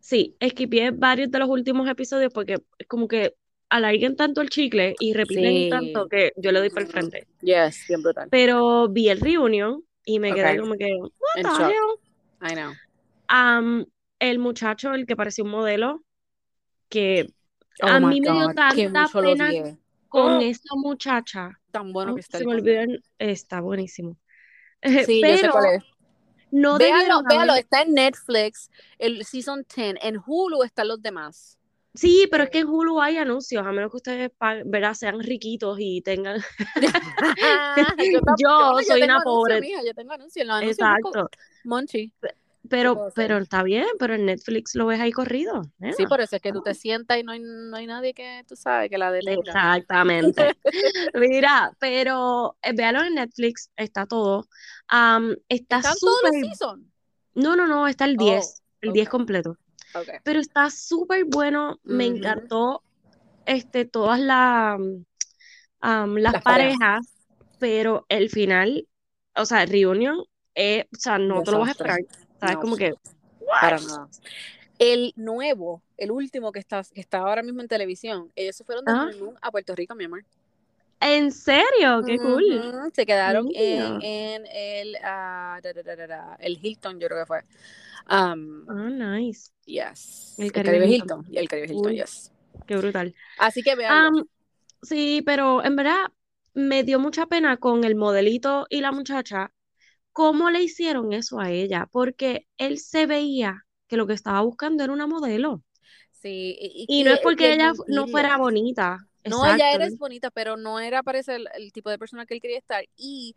sí, esquipié varios de los últimos episodios porque es como que alarguen tanto el chicle y repiten Sí. tanto que yo le doy para el frente. Yes, bien brutal. Pero vi el reunion y me quedé como que, what the hell? I know. Am, el muchacho, el que parecía un modelo, que Oh a mí me dio tanta pena con Oh. esa muchacha. Tan bueno que está se me olvidó, el- está buenísimo. Sí, yo sé Pero cuál es. no Véalo, véalo, está en Netflix, el Season 10, en Hulu están los demás. Sí, pero es que en Hulu hay anuncios, a menos que ustedes ¿verdad? sean riquitos y tengan. Yo soy una anuncio, pobre. mija, yo tengo anuncios, los anuncios Exacto. Monchi. Pero, pero está bien, pero en Netflix lo ves ahí corrido. nena. Sí, por eso es que tú te sientas y no hay, no hay nadie que, tú sabes, que la detenga. Exactamente. Mira, pero eh, véalo en Netflix, está todo. Am, está ¿Están todos los súper. seasons? No, no, no, está el Oh, 10, el 10 ok. completo. Pero está súper bueno, me encantó este, todas la- las, Las parejas. parejas, pero el final, o sea, Reunion, eh, o sea, no te lo vas a esperar. ¿Sabes? No, Como que, Para nada. El nuevo, el último que está, que está ahora mismo en televisión, ellos se fueron de Ah. honeymoon a Puerto Rico, mi amor. ¿En serio? ¡Qué cool! Se quedaron en, Mira. en el, da, da, da, da, da, el Hilton, yo creo que fue. Um, Ah, nice. yes. El El Caribe Hilton. Hilton. Y el Caribe Hilton, yes. Qué brutal. Así que veanlo. Am, sí, pero en verdad me dio mucha pena con el modelito y la muchacha, cómo le hicieron eso a ella, porque él se veía que lo que estaba buscando era una modelo. sí. Y, Y no es porque ella no fuera bonita. No, ella eres bonita, pero no era parece el, el tipo de persona que él quería estar. Y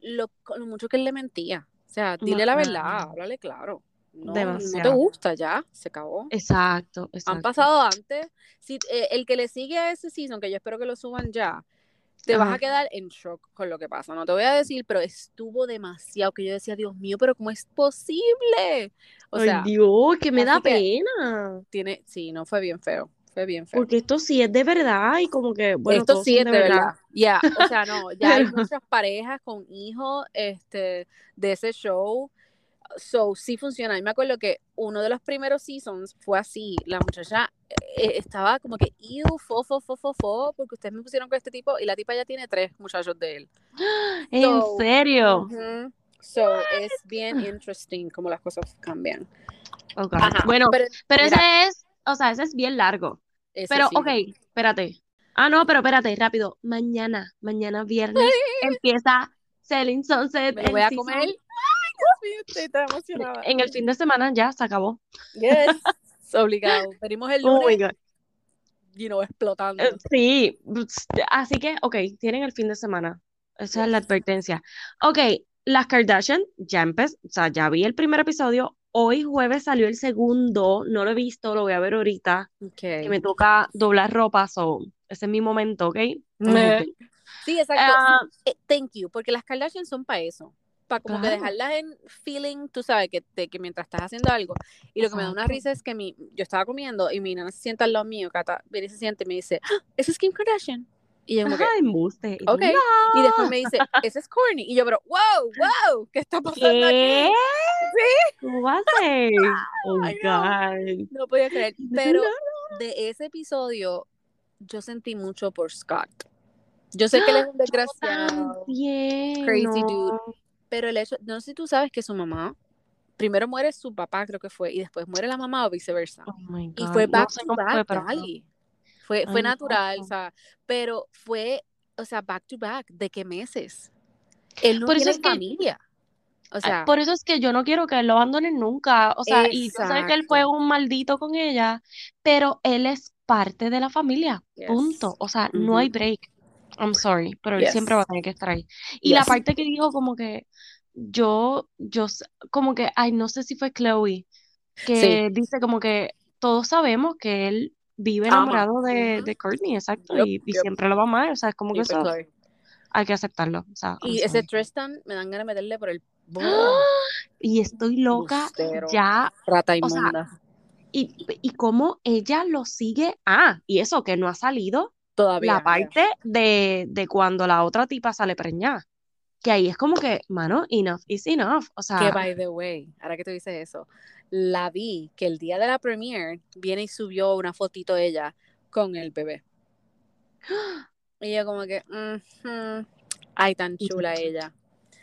lo, lo mucho que él le mentía. O sea, dile la verdad, háblale claro. No, no te gusta, ya, se acabó. Exacto, Han pasado antes. Si, eh, el que le sigue a ese season, que yo espero que lo suban ya, te vas a quedar en shock con lo que pasa. No te voy a decir, pero estuvo demasiado que yo decía, Dios mío, pero ¿cómo es posible? O Ay, sea, Dios, que me da que- pena. tiene, sí, no fue bien feo. Fue bien feo. Porque esto sí es de verdad y como que, bueno, Esto sí es de verdad. Ya, o sea, no, ya hay muchas parejas con hijos este, de ese show. So, sí funciona. Y me acuerdo que uno de los primeros seasons fue así. La muchacha eh, estaba como que, ew, fo, fo, fo, fo, fo, porque ustedes me pusieron con este tipo y la tipa ya tiene tres muchachos de él. ¿En So, serio? So, es bien interesting cómo las cosas cambian. Ok. Ajá, Bueno, pero pero ese es, o sea, ese es bien largo. ese Pero, sí. ok, espérate. Ah, no, pero espérate, rápido. Mañana, mañana viernes, empieza Selling Sunset. Me voy a season- comer. Ay, Dios mío, estoy emocionada. En el fin de semana ya se acabó. Yes. Obligado. Venimos el Oh my lunes, God. you know, explotando. Eh, Sí, así que, ok, tienen el fin de semana. Esa es la Yes. advertencia. Ok, las Kardashian ya empezó, o sea, ya vi el primer episodio. Hoy jueves salió el segundo, no lo he visto, lo voy a ver ahorita. Que me toca doblar ropa, so ese es mi momento, ¿ok? Sí, exacto. Ah, Eh, thank you, porque las Kardashian son para eso. Para como que dejarlas en feeling, tú sabes, que, te- que mientras estás haciendo algo. Y lo que me da una risa es que mi, yo estaba comiendo y mi nana se sienta al lado mío, Cata, viene y se siente y me dice, "Ah, ¿esa es Kim Kardashian? Y yo como que, Ajá, embuste. Y. Y después "No". me dice, ese es Corny. Y yo, pero, wow, wow, ¿qué está pasando ¿Qué? aquí? ¿Cómo va a ser? Oh, know. God. No podía creer. Pero No. de ese episodio, yo sentí mucho por Scott. Yo sé que él es un desgraciado, crazy no. dude, pero el hecho, no sé si tú sabes que su mamá, primero muere su papá, creo que fue, y después muere la mamá o viceversa. Oh, my Y God. fue No back to back, fue, pero. Fue, fue Ay, natural, no. o sea, pero fue, o sea, back to back, ¿de qué meses? Él no Por eso tiene es que- familia. O Ah, sea, Por eso es que yo no quiero que él lo abandonen nunca. O sea, y yo sé que él fue un maldito con ella, pero él es parte de la familia. Yes. Punto. O sea, no hay break. I'm sorry, pero él Yes. siempre va a tener que estar ahí. Y la parte que dijo como que yo, yo, como que, ay, no sé si fue Chloe, que dice como que todos sabemos que él vive Ama. enamorado de, de Courtney, exacto, y, siempre lo va a amar. O sea, es como que eso hay que aceptarlo. O sea, I'm Y ese. Tristan me dan ganas de meterle por el ¡Ah! Y estoy loca Bustero. ya, rata o sea, inmunda. y, y cómo ella lo sigue. Ah, y eso que no ha salido Todavía. la parte de, de cuando la otra tipa sale preñada. Que ahí es como que, mano, enough is enough. O Que sea, by the way, ahora que tú dices eso, la vi que el día de la premiere viene y subió una fotito de ella con el bebé. Y yo como que, mhm, ay, tan chula ella.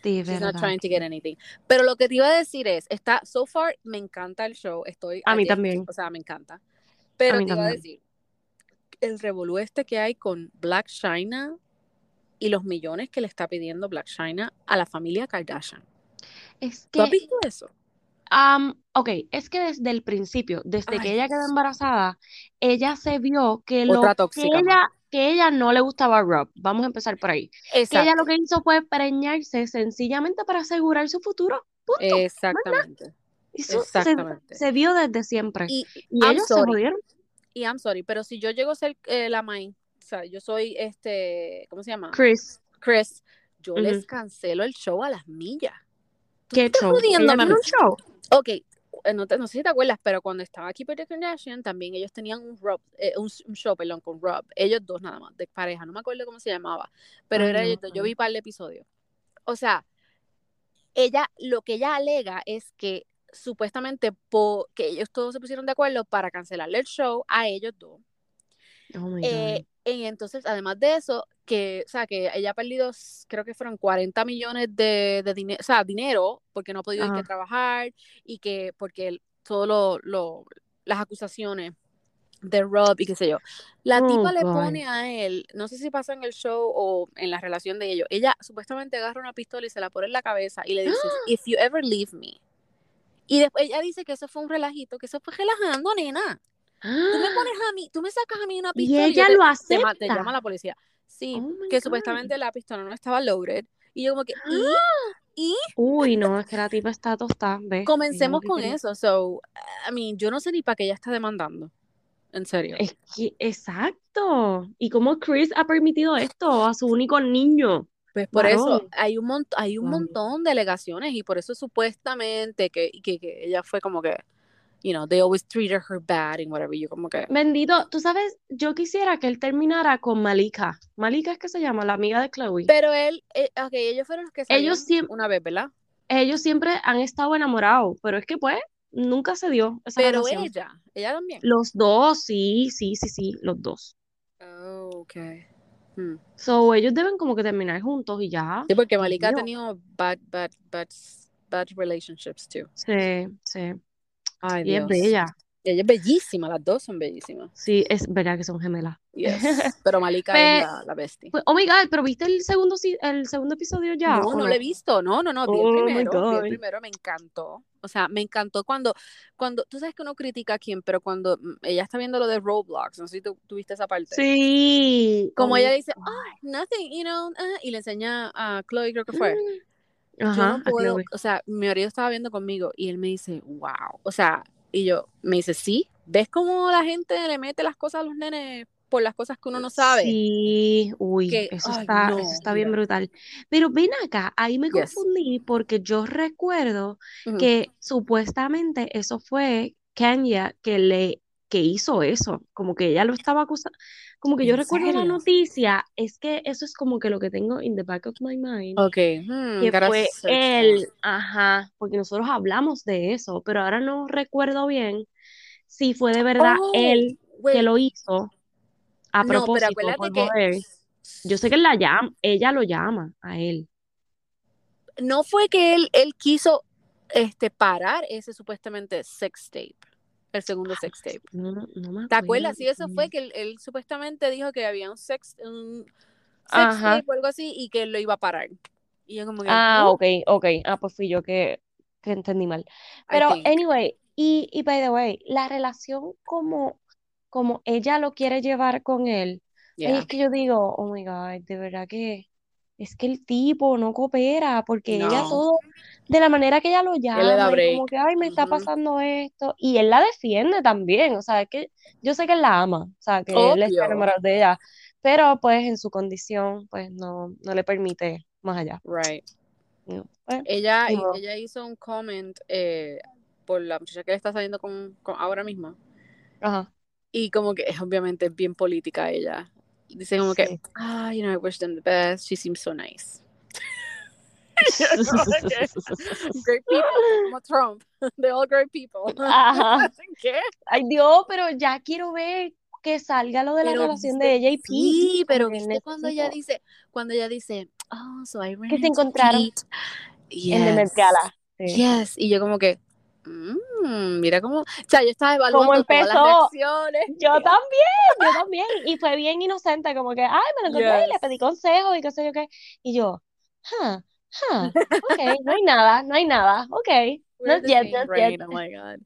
She's not trying to get anything. Pero lo que te iba a decir es, está, so far, me encanta el show, estoy A mí también. o sea, me encanta. Pero te iba a decir, el revolú este que hay con Black China y los millones que le está pidiendo Black China a la familia Kardashian. Es ¿Tú has visto eso? Am, ok, es que desde el principio, desde Ay, que ella quedó embarazada, ella se vio que lo que ella, que ella no le gustaba a Rob. Vamos a empezar por ahí. Que ella lo que hizo fue preñarse sencillamente para asegurar su futuro. Punto. ¿verdad? Exactamente. Eso Exactamente. se vio desde siempre. Y ellos se jodieron. Y I'm sorry, pero si yo llego a ser eh, la main, o sea, yo soy este, ¿cómo se llama? Chris, Chris, yo les cancelo el show a las millas. ¿Tú ¿qué estás show? ¿Ella jodiéndome tiene un show? Ok, no, te- no sé si te acuerdas, pero cuando estaba aquí Kim Kardashian, también ellos tenían un, Rob, eh, un, un show, perdón, con Rob. Ellos dos nada más, de pareja. No me acuerdo cómo se llamaba, pero Ay, era no ellos dos. Yo vi par de episodios. O sea, ella, lo que ella alega es que supuestamente po- que ellos todos se pusieron de acuerdo para cancelarle el show a ellos dos. Oh my Eh, y entonces, además de eso, que, o sea, que ella ha perdido, creo que fueron 40 millones de, de dinero, o sea, dinero, porque no ha podido ir Ajá. trabajar y que, porque todo lo, lo- las acusaciones de Rob y qué sé yo. La Oh, tipa le pone a él, no sé si pasa en el show o en la relación de ellos, ella supuestamente agarra una pistola y se la pone en la cabeza y le dice, if you ever leave me. Y después ella dice que eso fue un relajito, que eso fue relajando, nena. Tú me pones a mí, tú me sacas a mí una Y pistola y yo ella te, lo te ma- te llama acepta. la policía. Sí, Oh que God. supuestamente la pistola no estaba loaded. Y yo como que, ¿y? Y Uy, no, es que la tipa está tostada, ¿ves? comencemos con eso. So, I mean, yo no sé ni para qué ella está demandando. En serio. Es que, exacto. ¿Y cómo Chris ha permitido esto a su único niño? Pues por eso hay un hay un montón de alegaciones y por eso supuestamente que, que, que ella fue como que, you know, they always treated her bad and whatever. Yo como que, Bendito, tú sabes, yo quisiera que él terminara con Malika. Malika es que se llama, la amiga de Chloe. pero él, eh, ok, ellos fueron los que salieron Ellos siem- una vez, ¿verdad? Ellos siempre han estado enamorados, pero es que pues nunca se dio esa Pero relación. ella, ella también. Los dos, sí, sí, sí, sí, los dos. Oh, okay. Hmm. So, ellos deben como que terminar juntos y ya. Sí, porque Dios Malika ha mío. tenido bad, bad, bad, bad relationships too. Sí, sí. Ay, Y es Dios. bella. Ella es bellísima, las dos son bellísimas. Sí, es verdad que son gemelas. Yes. Pero Malika Pe- es la, la bestia. Pues, oh my God, pero ¿viste el segundo, el segundo episodio ya? No, no lo he visto, no, no, no, vi Oh el primero, vi el primero, me encantó. O sea, me encantó cuando, cuando, tú sabes que uno critica a quién, pero cuando mm, ella está viendo lo de Roblox, no sé si tú tuviste esa parte. Sí. Como Oh ella dice, oh, nothing, you know, ah", y le enseña a Chloe, creo que fue. Yo Ajá, no a puedo, o sea, mi marido estaba viendo conmigo y él me dice, wow, o sea, y yo, me dice, sí, ¿ves cómo la gente le mete las cosas a los nenes por las cosas que uno no sabe? Sí, uy, Que- eso ay, está, no, eso está bien brutal. Pero ven acá, ahí me Yes. confundí porque yo recuerdo Ujú. que supuestamente eso fue Kenya que le que hizo eso, como que ella lo estaba acusando, como que yo ¿En recuerdo la noticia, es que eso es como que lo que tengo in the back of my mind, Ok, hmm, que fue él, ajá, porque nosotros hablamos de eso, pero ahora no recuerdo bien si fue de verdad Oh, él que lo hizo a no, pero propósito acuérdate por que. Yo sé que él la llama, ella lo llama a él. no fue que él, él quiso este, parar ese supuestamente sex tape, el segundo sex tape. No, no me ¿Te acuerdas? Sí, eso fue que él, él supuestamente dijo que había un sex, un sex tape o algo así y que él lo iba a parar. Y yo como que, Ah, "Uh", ok, ok. Ah, pues fui yo que, que entendí mal. Pero, anyway, y, y by the way, la relación como, como ella lo quiere llevar con él, Yeah. es que yo digo, oh my God, de verdad que es que el tipo no coopera, porque ella No. todo, de la manera que ella lo llama, y como que, ay, me está pasando esto, y él la defiende también, o sea, es que yo sé que él la ama, o sea, que él está Obvio. enamorado de ella, pero pues en su condición, pues no, no le permite más allá. Right. No, pues, Ella, ella hizo un comment eh, por la muchacha que le está saliendo con, con ahora mismo. Ajá. Y como que es obviamente bien política ella. Dice como que, ah, you know, I wish them the best. She seems so nice. Great people, como Trump. They're all great people. Ajá. ¿Qué? Ay, Dios, pero ya quiero ver que salga lo de la Pero relación viste- de ella y Pete. Sí, pero viste cuando ella dice, cuando ella dice, oh, so I ran que se encontraron Pete. en el Met Yes. Gala. Sí. Yes. Y yo como que, mm, mira cómo, o sea, yo estaba ¿Cómo evaluando todas las empezó? reacciones. Yo también, yo también. Y fue bien inocente, como que, ay, me lo encontré y le Yes. pedí consejos y qué sé yo qué. Y yo, huh, huh, ok, no hay nada, no hay nada, ok. Not yet, not brain, yet. oh my God.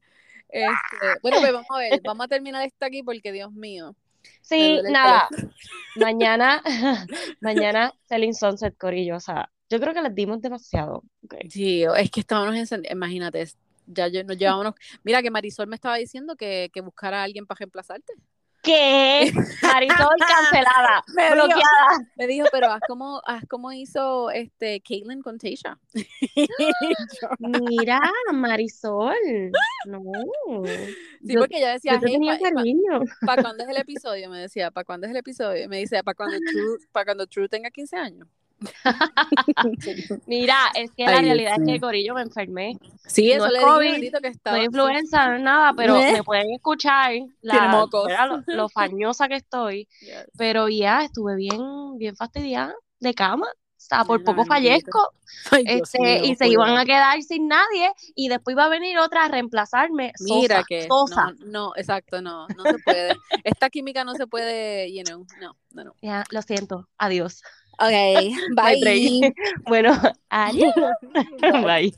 Este, bueno, pues vamos a ver, vamos a terminar esto aquí porque Dios mío. Sí, nada, mañana, mañana Selling Sunset, Corillo, o sea, yo creo que les dimos demasiado. ok. Sí, es que estábamos encendidos, imagínate, ya yo- nos llevábamos, mira que Marisol me estaba diciendo que, que buscara a alguien para reemplazarte. ¿Qué? Marisol cancelada, Me dijo. bloqueada. Me dijo, pero haz como, haz como hizo este Caitlyn con Tasha. Yo- Mira, Marisol, no. sí, Yo, porque ella decía, yo te hey, tenía ¿para cuándo es el episodio? Me decía, ¿para cuándo es el episodio? Y me dice, ¿para cuando True, para cuando True tenga 15 años? Mira, es que la Ay, realidad es mío. que Corillo me enfermé. Sí, No eso es le dije, COVID, bendito, que No estaba. sí. influenza, no es nada, pero ¿Eh? me pueden escuchar la, lo, lo fañosa que estoy. Yes. Pero ya estuve bien, bien fastidiada de cama. O sea, por poco fallezco. Ay, Este, mío, y se iban a quedar sin nadie. Y después iba a venir otra a reemplazarme. Mira Sosa, que sosa. no, no, exacto, no, no se puede. Esta química no se puede, you know, no, no, no. Ya, lo siento. Adiós. Ok, break. bye. Bueno, adiós. Bye.